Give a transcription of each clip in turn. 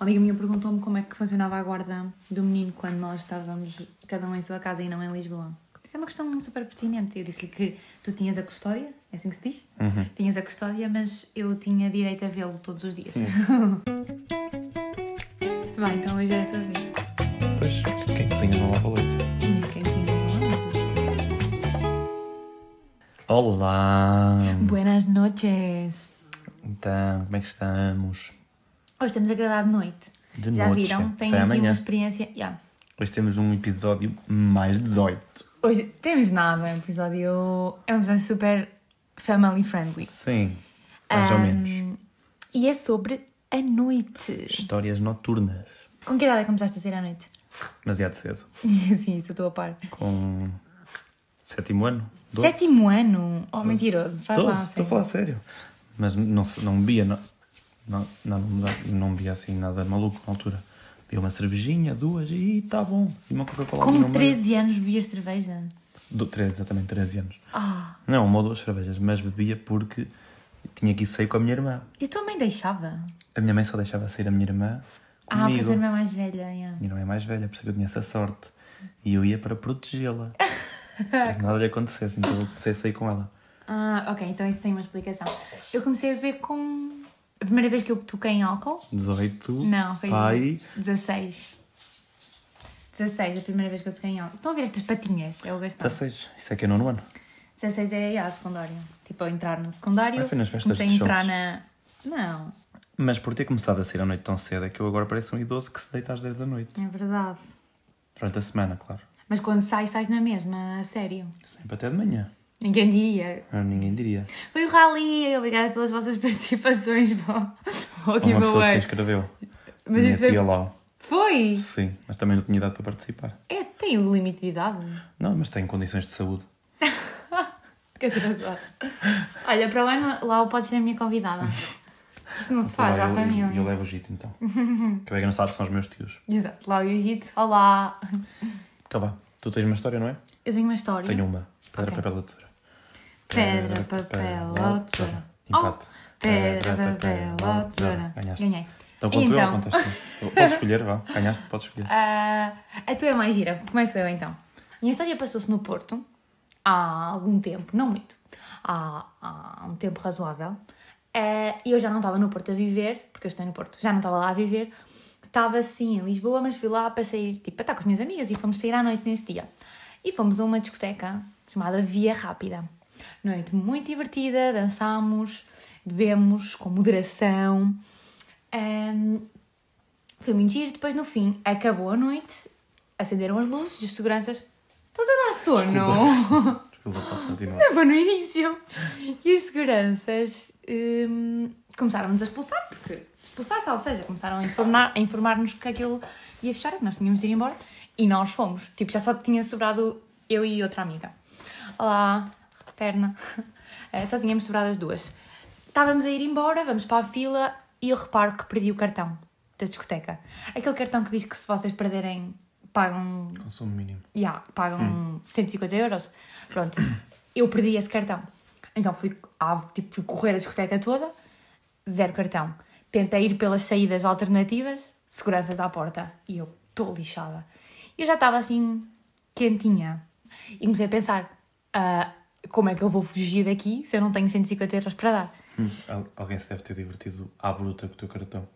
Uma amiga minha perguntou-me como é que funcionava a guarda do menino quando nós estávamos cada um em sua casa e não em Lisboa. É uma questão super pertinente. Eu disse-lhe que tu tinhas a custódia, é assim que se diz? Uhum. Tinhas a custódia, mas eu tinha direito a vê-lo todos os dias. Vai, então hoje é a tua vez. Pois, quem cozinha não lava louça. Quem desenha não Olá! Buenas noches! Então, como é que estamos? Hoje estamos a gravar de noite. De Já noite. viram? Tem aqui amanhã. uma experiência. Yeah. Hoje temos um episódio mais 18. Hoje temos nada, é um episódio. É um episódio super family friendly. Sim, mais ou Ahm, menos. E é sobre a noite. Histórias noturnas. Com que idade é que começaste a sair à noite? Demasiado cedo. Sim, isso eu estou a par. Com sétimo ano? Doze? Sétimo ano? Oh, Doze. mentiroso. Faz Doze, lá. Estou a falar sério. Mas não, não bebia, não, não, não, não, não bebia assim nada maluco na altura. Bebia uma cervejinha, duas e está bom. E uma Coca-Cola ali no Com meio. 13 anos beber cerveja? Do, 13, exatamente 13 anos. Ah, Não, uma ou duas cervejas, mas bebia porque tinha que ir sair com a minha irmã. e a tua mãe deixava? A minha mãe só deixava sair a minha irmã Ah, comigo. pois a irmã é mais velha. yeah. Minha irmã é mais velha, por isso é que eu tinha essa sorte. E eu ia para protegê-la. para que nada lhe acontecesse, então eu comecei a sair com ela. Ah, ok, então isso tem uma explicação. Eu comecei a beber com. A primeira vez que eu toquei em álcool? 18, Não, foi pai. 16. 16, a primeira vez que eu toquei em álcool. Estão a ver estas patinhas? É o Gastão. 16, isso é que é nono ano. 16 é a secundário. Tipo, ao entrar no secundário. Ah, foi nas festas comecei de a entrar na. Não, Mas por ter começado a sair à noite tão cedo é que eu agora pareço um idoso que se deita às 10 da noite. é verdade. Durante a semana, claro. Mas quando sais, sais na mesma, a sério. Sempre até de manhã. Ninguém diria. Ah, Ninguém diria. Foi o Rally, obrigada pelas vossas participações. Bom, Uma pessoa que se inscreveu. Mas Minha isso foi. tia lá. Foi! Sim, mas também não tinha idade para participar. É, tem o limite de idade. Não, mas tem condições de saúde. Que atrasado. Olha, para o ano, lá podes ser a minha convidada. Isto não se faz Então à vai, eu, família. eu, eu levo o Gito então. que bem que não sabe são os meus tios. Exato, lá o Jiu-Jitsu. Olá! Então vá, tu tens uma história, não é? Eu tenho uma história. Tenho uma. Pedra, Ok. papel ou tesoura. Pedra, papel ou tesoura. Empate. Oh, pedra, papel ou tesoura. Ganhaste. Ganhei. Então conto eu Então. ou contas tu? Podes escolher, vá. Ganhaste, podes escolher. Ah, a tua é mais gira. Começo eu então. Minha história passou-se no Porto há algum tempo, não muito, há, há um tempo razoável. Ah, E eu já não estava no Porto a viver, porque eu estou no Porto, já não estava lá a viver. Estava sim em Lisboa, mas fui lá para sair, tipo, para estar com as minhas amigas e fomos sair à noite nesse dia. E fomos a uma discoteca chamada Via Rápida. Noite muito divertida, dançámos, bebemos com moderação. Ahm, foi muito giro. Depois, no fim, acabou a noite, acenderam as luzes e os seguranças. Estás a dar sono? Desculpa, posso continuar. Estava no início. E os seguranças hum, começaram-nos a expulsar, porque expulsar, ou seja, começaram a informar- a informar-nos que aquilo ia fechar, que nós tínhamos de ir embora. E nós fomos. Tipo, já só tinha sobrado eu e outra amiga. Olá, perna. Eh, Só tínhamos sobrado as duas. Estávamos a ir embora, vamos para a fila e eu reparo que perdi o cartão da discoteca. Aquele cartão que diz que se vocês perderem, pagam Consumo mínimo. yeah, pagam 150 euros. Pronto, eu perdi esse cartão. Então fui, ah, tipo, fui correr a discoteca toda, zero cartão. Tentei ir pelas saídas alternativas, seguranças à porta. E eu estou lixada. Eu já estava assim, quentinha. E comecei a pensar: ah, como é que eu vou fugir daqui se eu não tenho 150 euros para dar? Hum, al- Alguém se deve ter divertido à bruta com o teu cartão.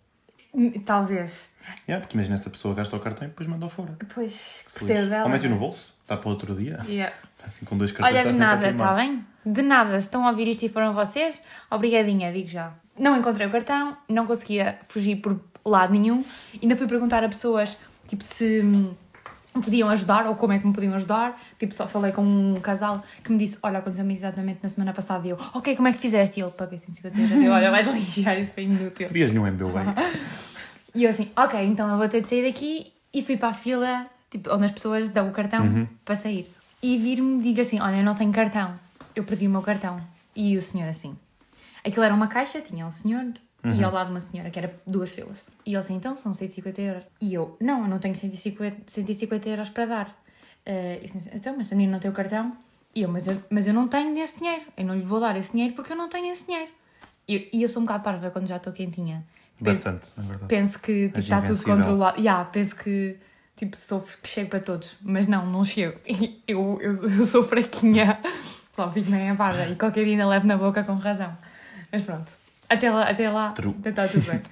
Hum, Talvez. Yeah, porque imagina essa pessoa gasta o cartão e depois manda-o fora. Pois, gostei lixe. dela. Ou mete-o no bolso, dá para outro dia. Yeah. Assim com dois cartões Olha, está de nada, está bem? De nada, se estão a ouvir isto e foram vocês, obrigadinha, digo já. Não encontrei o cartão, não conseguia fugir por lado nenhum, ainda fui perguntar a pessoas, tipo, se hum, me podiam ajudar ou como é que me podiam ajudar. Tipo, só falei com um casal que me disse: Olha, aconteceu-me exatamente na semana passada. E eu, Ok, como é que fizeste? E ele paguei 150 euros. E eu, Olha, vai-te lixar, isso foi inútil. Pedias nenhum MBA. E eu assim, ok, então eu vou ter de sair daqui e fui para a fila, tipo, onde as pessoas dão o cartão para sair. E vir-me diga assim, olha, eu não tenho cartão, eu perdi o meu cartão. E o senhor assim. Aquilo era uma caixa, tinha um senhor e ao lado uma senhora, que era duas filas. E ele assim, então, são 150 euros. E eu, não, eu não tenho 150, 150 euros para dar. Eh, eu assim, então, mas a menina não tem o cartão? E eu, mas eu, mas eu não tenho esse dinheiro, eu não lhe vou dar esse dinheiro porque eu não tenho esse dinheiro. E eu, e eu sou um bocado parva quando já estou quentinha. penso, Bastante, na verdade. penso que tipo, És está tudo controlado. Yeah, penso que tipo, sou, que chego para todos, mas não, não chego. Eu, eu, eu sou fraquinha, só fico meio parda e qualquer dia ainda levo na boca com razão. Mas pronto, até lá, até lá True. está tudo bem.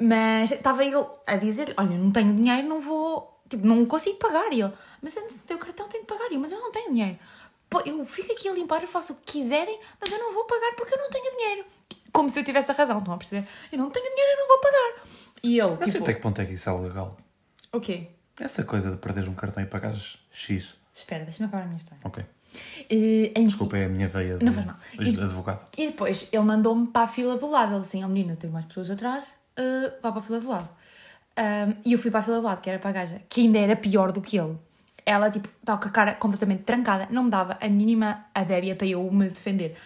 Mas estava eu a dizer: Olha, não tenho dinheiro, não vou, tipo, não consigo pagar. E ele, mas antes de ter o cartão tenho que pagar. E eu, mas eu não tenho dinheiro. Pô, eu fico aqui a limpar, eu faço o que quiserem, mas eu não vou pagar porque eu não tenho dinheiro. Como se eu tivesse a razão, estão a perceber? Eu não tenho dinheiro, eu não vou pagar. E ele, Não sei tipo, até que ponto é que isso é legal. o quê? Essa coisa de perderes um cartão e pagares X. Espera, deixa-me acabar a minha história. Ok. Eh, em- Desculpa, é a minha veia de, Não faz mal. de advogado. E depois ele mandou-me para a fila do lado. Ele assim, ó menina, tenho mais pessoas atrás, uh, vá para a fila do lado. Um, e eu fui para a fila do lado, que era para a gaja, que ainda era pior do que ele. Ela, tipo, estava com a cara completamente trancada, não me dava a mínima abébia para eu me defender.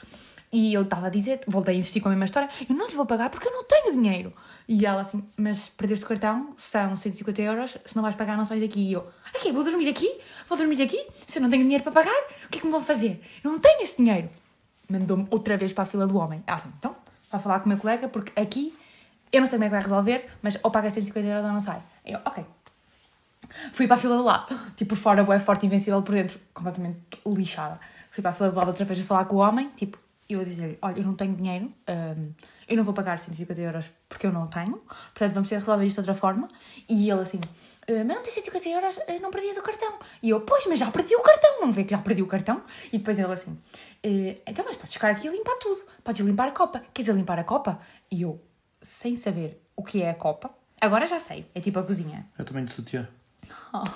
E eu estava a dizer, voltei a insistir com a mesma história, eu não lhes vou pagar porque eu não tenho dinheiro. E ela assim, mas perdeste o cartão, são 150 euros, se não vais pagar não sais daqui. E eu, aqui, vou dormir aqui? Vou dormir aqui? Se eu não tenho dinheiro para pagar, o que é que me vão fazer? Eu não tenho esse dinheiro mandou-me outra vez para a fila do homem. Ah, assim, então, vai falar com o meu colega, porque aqui eu não sei como é que vai resolver, mas ou paga 150 euros ou não sai. Eu, ok. Fui para a fila do lado, tipo, fora, bué forte, invencível, por dentro, completamente lixada. Fui para a fila do lado outra vez a falar com o homem, tipo, eu a dizer-lhe, olha, eu não tenho dinheiro, hum, eu não vou pagar 150 euros porque eu não tenho, portanto vamos ter que resolver isto de outra forma. E ele assim, "Ah, mas não tens 150 euros, ah, não perdias o cartão. E eu, pois, mas já perdi o cartão, não vê que já perdi o cartão? E depois ele assim, "Ah, então, mas podes ficar aqui e limpar tudo, podes limpar a copa, queres limpar a copa? E eu, sem saber o que é a copa, agora já sei, é tipo a cozinha. Eu também de sutiã.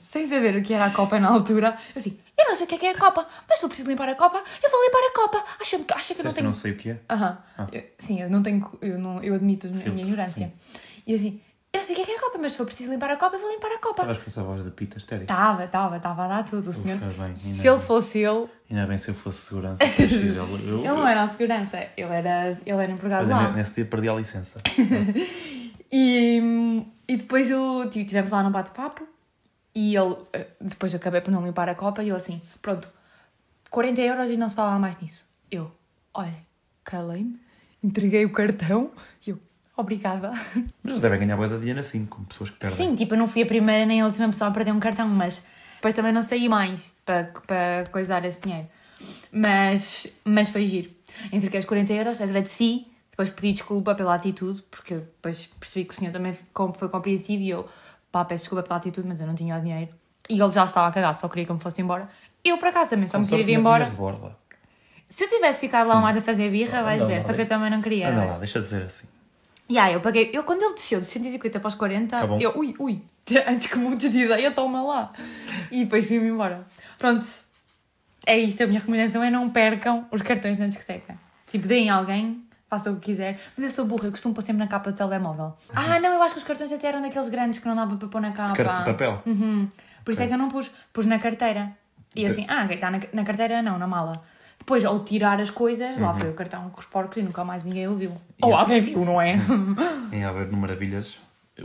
Sem saber o que era a copa na altura, eu assim, sei o que é que é a copa, mas se eu preciso limpar a copa, eu vou limpar a copa. Acha, acha que eu não tenho não sei o que é. Aham. Eu- sim, eu não tenho. Eu, não, eu admito a minha Filtro, ignorância. E assim, eu não sei o que é, que é a copa, mas se for preciso limpar a copa, eu vou limpar a copa. Estavas com essa voz de pita estéril. Estava, estava, estava a dar tudo, o senhor. Ufa, bem, se ele bem. fosse ele, Ainda bem se eu fosse segurança. PX, eu, eu, ele não era a segurança, ele era, ele era empregado Mas lá. nesse dia perdi a licença. E, e depois eu, tivemos lá num bate-papo e ele, eh, depois acabei por não limpar a copa e ele assim, pronto, 40 euros e não se fala mais nisso. Eu, olha, calei-me, entreguei o cartão e eu, obrigada. Mas eles devem ganhar boa da dinheiro assim, com pessoas que perdem. Sim, tipo, eu não fui a primeira nem a última pessoa a perder um cartão, mas depois também não saí mais para, para coisar esse dinheiro. Mas, mas foi giro. Entreguei os 40 euros, agradeci, depois pedi desculpa pela atitude, porque depois percebi que o senhor também foi compreensivo e eu, pá, peço desculpa pela atitude, mas eu não tinha o dinheiro. E ele já estava a cagar, só queria que eu me fosse embora. Eu, por acaso, também só Com me queria ir embora. vinhas de borla. Se eu tivesse ficado lá mais a fazer birra, vais ver, só que eu também não queria. Anda lá, deixa de dizer assim. E aí, eu paguei. Eu, quando ele desceu de 150 para os 40, Tá eu, ui, ui, antes que mudes de ideia, toma lá. E depois vim-me embora. Pronto, é isto. A minha recomendação é não percam os cartões na discoteca. Tipo, deem a alguém, façam o que quiser. Mas eu sou burra, eu costumo pôr sempre na capa do telemóvel. Ah, não, eu acho que os cartões até eram daqueles grandes que não dava para pôr na capa. Carta de papel. Uhum. Por isso é que eu não pus. Pus na carteira. E Te- assim, ah, está na, na carteira, não, na mala. Depois, ao tirar as coisas, Uhum. lá foi o cartão com os porcos e nunca mais ninguém o viu. Ou alguém viu, não é? Em Haver no Maravilhas,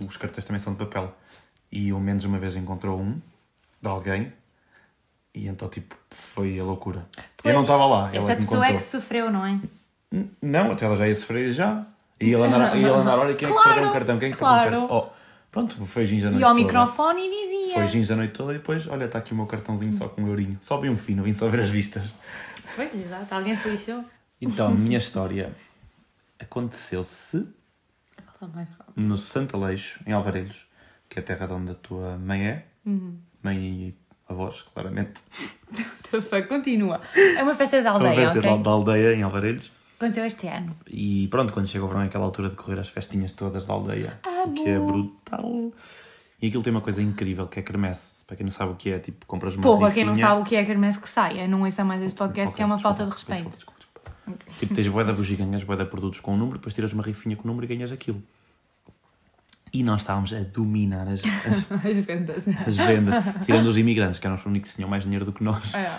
os cartões também são de papel. E o menos uma vez encontrou um de alguém e então, tipo, foi a loucura. eu não Pois, estava lá, Essa é pessoa é que sofreu, não é? Não, até ela já ia sofrer já. E ele andar, e ele andar olha, quem é que Claro, perdeu um cartão? Quem é que claro. um cartão? Oh, pronto, foi ginja a noite E ao toda. microfone e dizia. Foi ginja a noite toda e depois, olha, está aqui o meu cartãozinho só com um eurinho. Só vi um fino, vim só ver as vistas. Pois, exato, alguém se lixou. Então, a minha história aconteceu-se no Santo Aleixo, em Alvarelhos, que é a terra de onde a tua mãe é. Uhum. Mãe e avós, claramente. Tufa, Continua. É uma festa de Uma aldeia, festa ok? da aldeia em Alvarelhos. Aconteceu este ano. E pronto, quando chega o verão é aquela altura de correr as festinhas todas da aldeia. O que é brutal. E aquilo tem uma coisa incrível que é quermesse. Para quem não sabe o que é, tipo, compras uma Porra, quem não sabe o que é quermesse que saia, não ouça mais este podcast, Ok, que é uma desculpa, falta de respeito. desculpa, desculpa. Tipo, tens boeda bugigangas, boeda produtos com um número, depois tiras uma rifinha com o número e ganhas aquilo. E nós estávamos a dominar as, as, As vendas. as vendas, tirando os imigrantes, que eram os únicos que tinham mais dinheiro do que nós. É.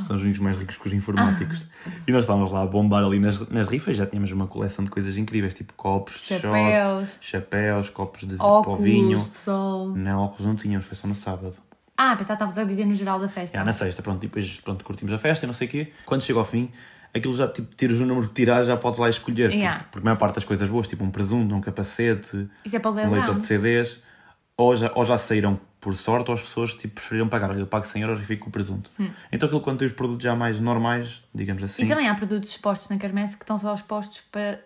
São os únicos mais ricos que os informáticos. E nós estávamos lá a bombar ali nas, nas rifas, já tínhamos uma coleção de coisas incríveis, tipo copos de Chapéus. shot, chapéus, copos de Óculos vinho. de sol. Não, óculos não tínhamos, foi só no sábado. Ah, pensava que estavas a dizer no geral da festa. Já, na sexta, pronto, e depois pronto, curtimos a festa e não sei o quê. Quando chega ao fim, aquilo já tipo, tiras o número que tirar, já podes lá escolher. porque- Yeah. Porque, a maior parte das coisas boas, tipo um presunto, um capacete, é um leitor de CDs, ou já, ou já saíram por sorte, ou as pessoas tipo, preferiram pagar. Olha, eu pago 100 euros e fico com o presunto. Então aquilo quando tem os produtos já mais normais, digamos assim. Hum. E também há produtos expostos na Kermesse que estão só expostos para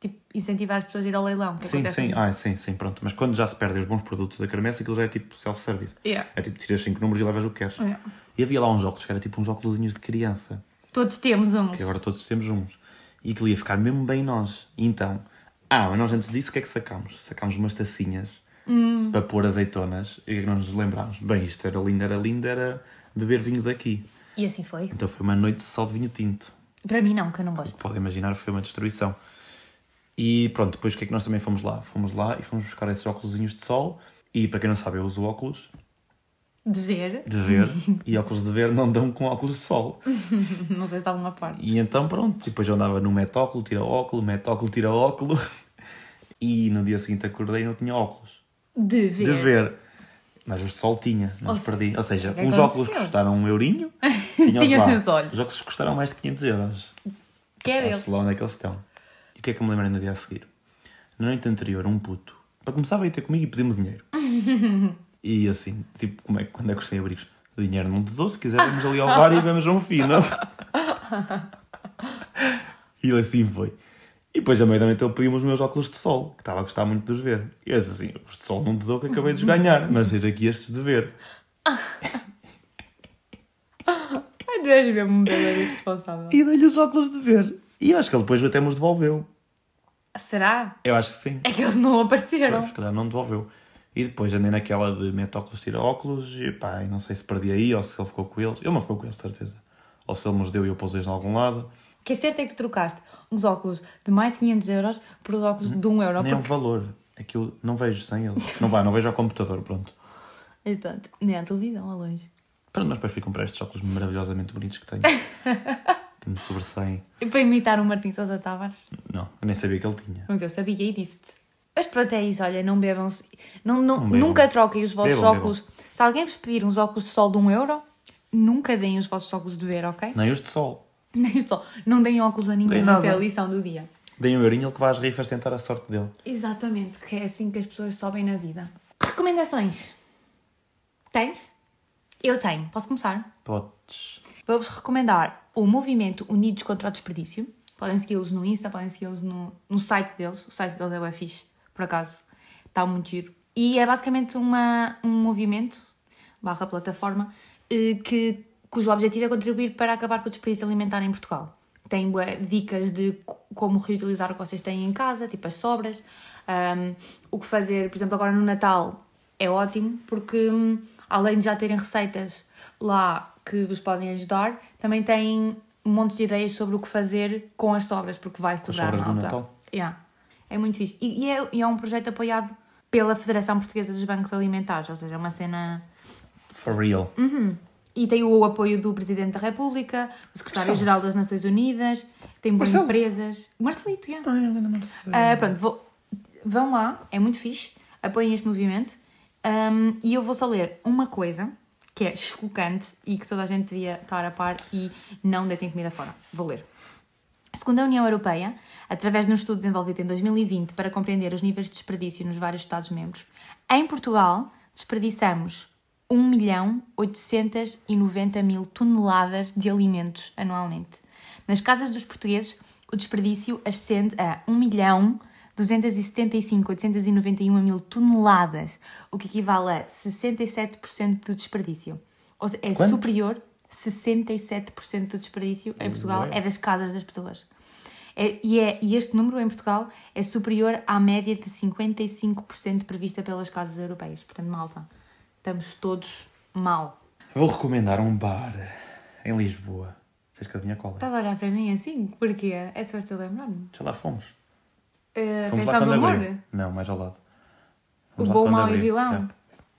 tipo, incentivar as pessoas a ir ao leilão. Sim, sim, muito. ah, sim, sim, pronto. Mas quando já se perdem os bons produtos da Carmessa, aquilo já é tipo self-service. Yeah. É tipo, tiras 5 números e levas o que queres. Yeah. E havia lá uns óculos que era tipo uns óculos de criança, Todos temos uns. que agora todos temos uns. E aquilo ia ficar mesmo bem nós. E então, ah, mas nós antes disso o que é que sacámos? Sacámos umas tacinhas Hum. para pôr azeitonas. E o que é que nós nos lembrámos? Bem, isto era lindo, era lindo, era beber vinho daqui. E assim foi. Então foi uma noite só de vinho tinto. Para mim não, que eu não gosto. Podem imaginar, foi uma destruição. E pronto, depois o que é que nós também fomos lá? Fomos lá e fomos buscar esses óculos de sol. E para quem não sabe, eu uso óculos De ver, de ver e óculos de ver não dão com óculos de sol. não sei se estava uma parte. E então pronto, depois eu andava no metóculo, tira óculo, metóculo, tira óculo. E no dia seguinte acordei e não tinha óculos. De ver. De ver. Mas os de sol tinha, não os perdi. Ou seja, o que uns aconteceu? óculos custaram um eurinho. Tinha nos olhos. Os óculos custaram mais de 500 euros. Que é Sabe-se deles. lá onde é que eles estão. E o que é que eu me lembrei no dia a seguir? Na noite anterior, um puto, para começar, veio ter comigo e pediu-me dinheiro. E assim, tipo, como é, que- quando é que eu sem abrigos? Dinheiro não te dou, se quiser vamos ali ao bar e vamos a um fino. e assim foi. E depois, a meio da noite, ele pediu-me os meus óculos de sol, que estava a gostar muito de os ver. E eu disse assim, os de sol não te dou, que acabei de os ganhar, mas tens aqui estes de ver. Ai, tu és mesmo um bebê irresponsável. E dei-lhe os óculos de ver. E eu acho que ele depois até me os devolveu. Será? Eu acho que sim. É que eles não apareceram. Pois, se calhar não devolveu. E depois andei naquela de mete óculos, tira óculos, e pá, e não sei se perdi aí ou se ele ficou com eles. Ele não ficou com eles, certeza. Ou se ele me os deu e eu pus-os em algum lado. O que é certo é que tu trocaste uns óculos de mais de 500 euros por os óculos de 1 euro. Nem é o Porque... valor. É que eu não vejo sem eles. Não vai, não vejo ao computador, pronto. Portanto, nem à televisão, a longe. Pronto, mas depois fui comprar estes óculos maravilhosamente bonitos que tenho. que me sobressaem. E para imitar o Martim Sousa Tavares. Não, eu nem sabia que ele tinha. Mas eu sabia e disse-te. Mas pronto, é isso, olha, não bebam. Não, não, Não bebam. nunca troquem os vossos Bebam, óculos. Se alguém vos pedir uns óculos de sol de 1 euro, nunca deem os vossos óculos de ver, ok? Nem os de sol. Nem o sol. Não deem óculos a ninguém, Deem essa é a lição do dia. Dei um eurinho que vai às rifas tentar a sorte dele. Exatamente, que é assim que as pessoas sobem na vida. Recomendações. Tens? Eu tenho. Posso começar? Podes. Vou-vos recomendar o movimento Unidos contra o Desperdício. Podem segui-los no Insta, podem segui-los no, no site deles. O site deles é o fixe, por acaso. Está muito giro. E é basicamente uma, um movimento, barra plataforma, eh, que, cujo objetivo é contribuir para acabar com o desperdício alimentar em Portugal. Tem dicas de co- como reutilizar o que vocês têm em casa, tipo as sobras. Ahm, o que fazer, por exemplo, agora no Natal é ótimo, porque hum, além de já terem receitas lá que vos podem ajudar, também têm montes de ideias sobre o que fazer com as sobras, porque vai sobrar sobras do malta. Natal. Yeah. É muito fixe. E, e é, e é um projeto apoiado pela Federação Portuguesa dos Bancos Alimentares, ou seja, é uma cena. For real. E tem o apoio do Presidente da República, do Secretário-Geral das Nações Unidas, tem boas empresas. Marcelito, yeah. Ai, Helena Marcelo. Ah, pronto, vou- vão lá, é muito fixe, apoiem este movimento. Um, e eu vou só ler uma coisa que é chocante e que toda a gente devia estar a par e não deitem comida fora. Vou ler. Segundo a União Europeia, através de um estudo desenvolvido em 2020 para compreender os níveis de desperdício nos vários Estados-membros, em Portugal desperdiçamos 1 milhão 890 mil toneladas de alimentos anualmente. Nas casas dos portugueses, o desperdício ascende a 1 milhão 275 891 mil toneladas, o que equivale a 67% do desperdício. Ou seja, é Quanto? superior 67% do desperdício em Portugal é das casas das pessoas. É- e, é, e este número em Portugal é superior à média de 55% prevista pelas casas europeias. Portanto, malta, estamos todos mal. Vou recomendar um bar em Lisboa. Tens que adivinhar qual é? Estás a olhar para mim assim? Porquê? É só estou a lembrar-me. Já lá fomos. Uh, Fomos lá quando amor? abriu. Não, mais ao lado. O Fomos lá bom, mau e vilão? É.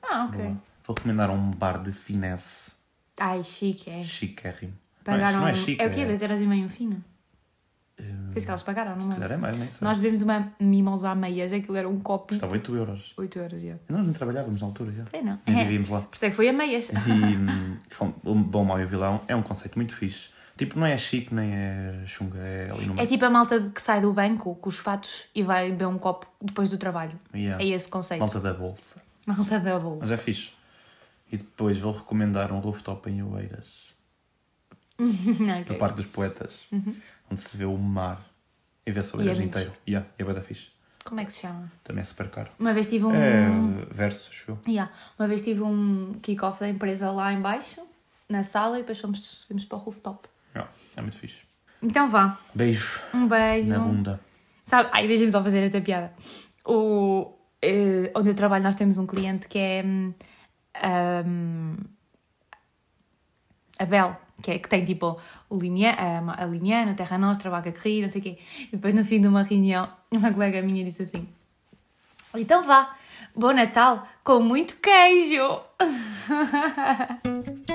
Ah, ok. Vou recomendar um bar de finesse. Ai, chique, é. Chiquérrimo. Pagaram. Não é, não é chique. é o quê? é- 2 euros e meio um fino? Hum, Penso que elas pagaram, não lembro. é mais, nem sei. Nós bebemos uma mimosa a meias, aquilo era um copo. Custava 8 euros. 8 euros, já. Nós não trabalhávamos na altura já. É, não. Nem É. vivíamos lá. Por isso é que foi a meias. E hum, bom, o Bom, Mau e o Vilão é um conceito muito fixe. Tipo, não é chique nem é chunga, é ali no É meio. tipo a malta que sai do banco com os fatos e vai beber um copo depois do trabalho. Yeah. É esse conceito. Malta da bolsa. Malta da bolsa. Mas é fixe. E depois vou recomendar um rooftop em Oeiras, no Ok. Parque dos Poetas, onde se vê o mar e vê-se Oeiras é inteiro. Yeah, e é bué da fixe. Como é que se chama? Também é super caro. Uma vez tive um. É verso, eu. Yeah. Uma vez tive um kick-off da empresa lá em baixo, na sala, e depois fomos subimos para o rooftop. Yeah, é muito fixe. Então vá. Beijo Um beijo. na bunda. Sabe, ai, deixa-me só fazer esta piada. O, eh, onde eu trabalho, nós temos um cliente que é hum, hum, a Bel, que, é, que tem tipo o Limia, a, a Limiana, a Terra Nostra, a Vaca Corrida, não sei o quê. E depois, no fim de uma reunião, uma colega minha disse assim: Então vá, bom Natal com muito queijo.